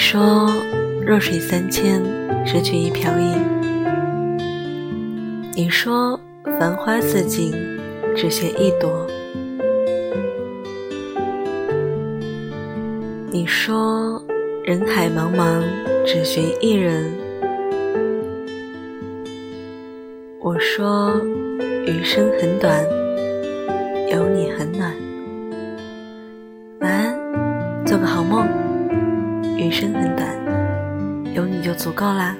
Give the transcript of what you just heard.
说弱水三千，失去一瓢饮。你说繁花似锦，只缺一朵。你说人海茫茫，只寻一人。我说余生很短，有你很暖。晚安，做个好梦。余生很短，有你就足够啦。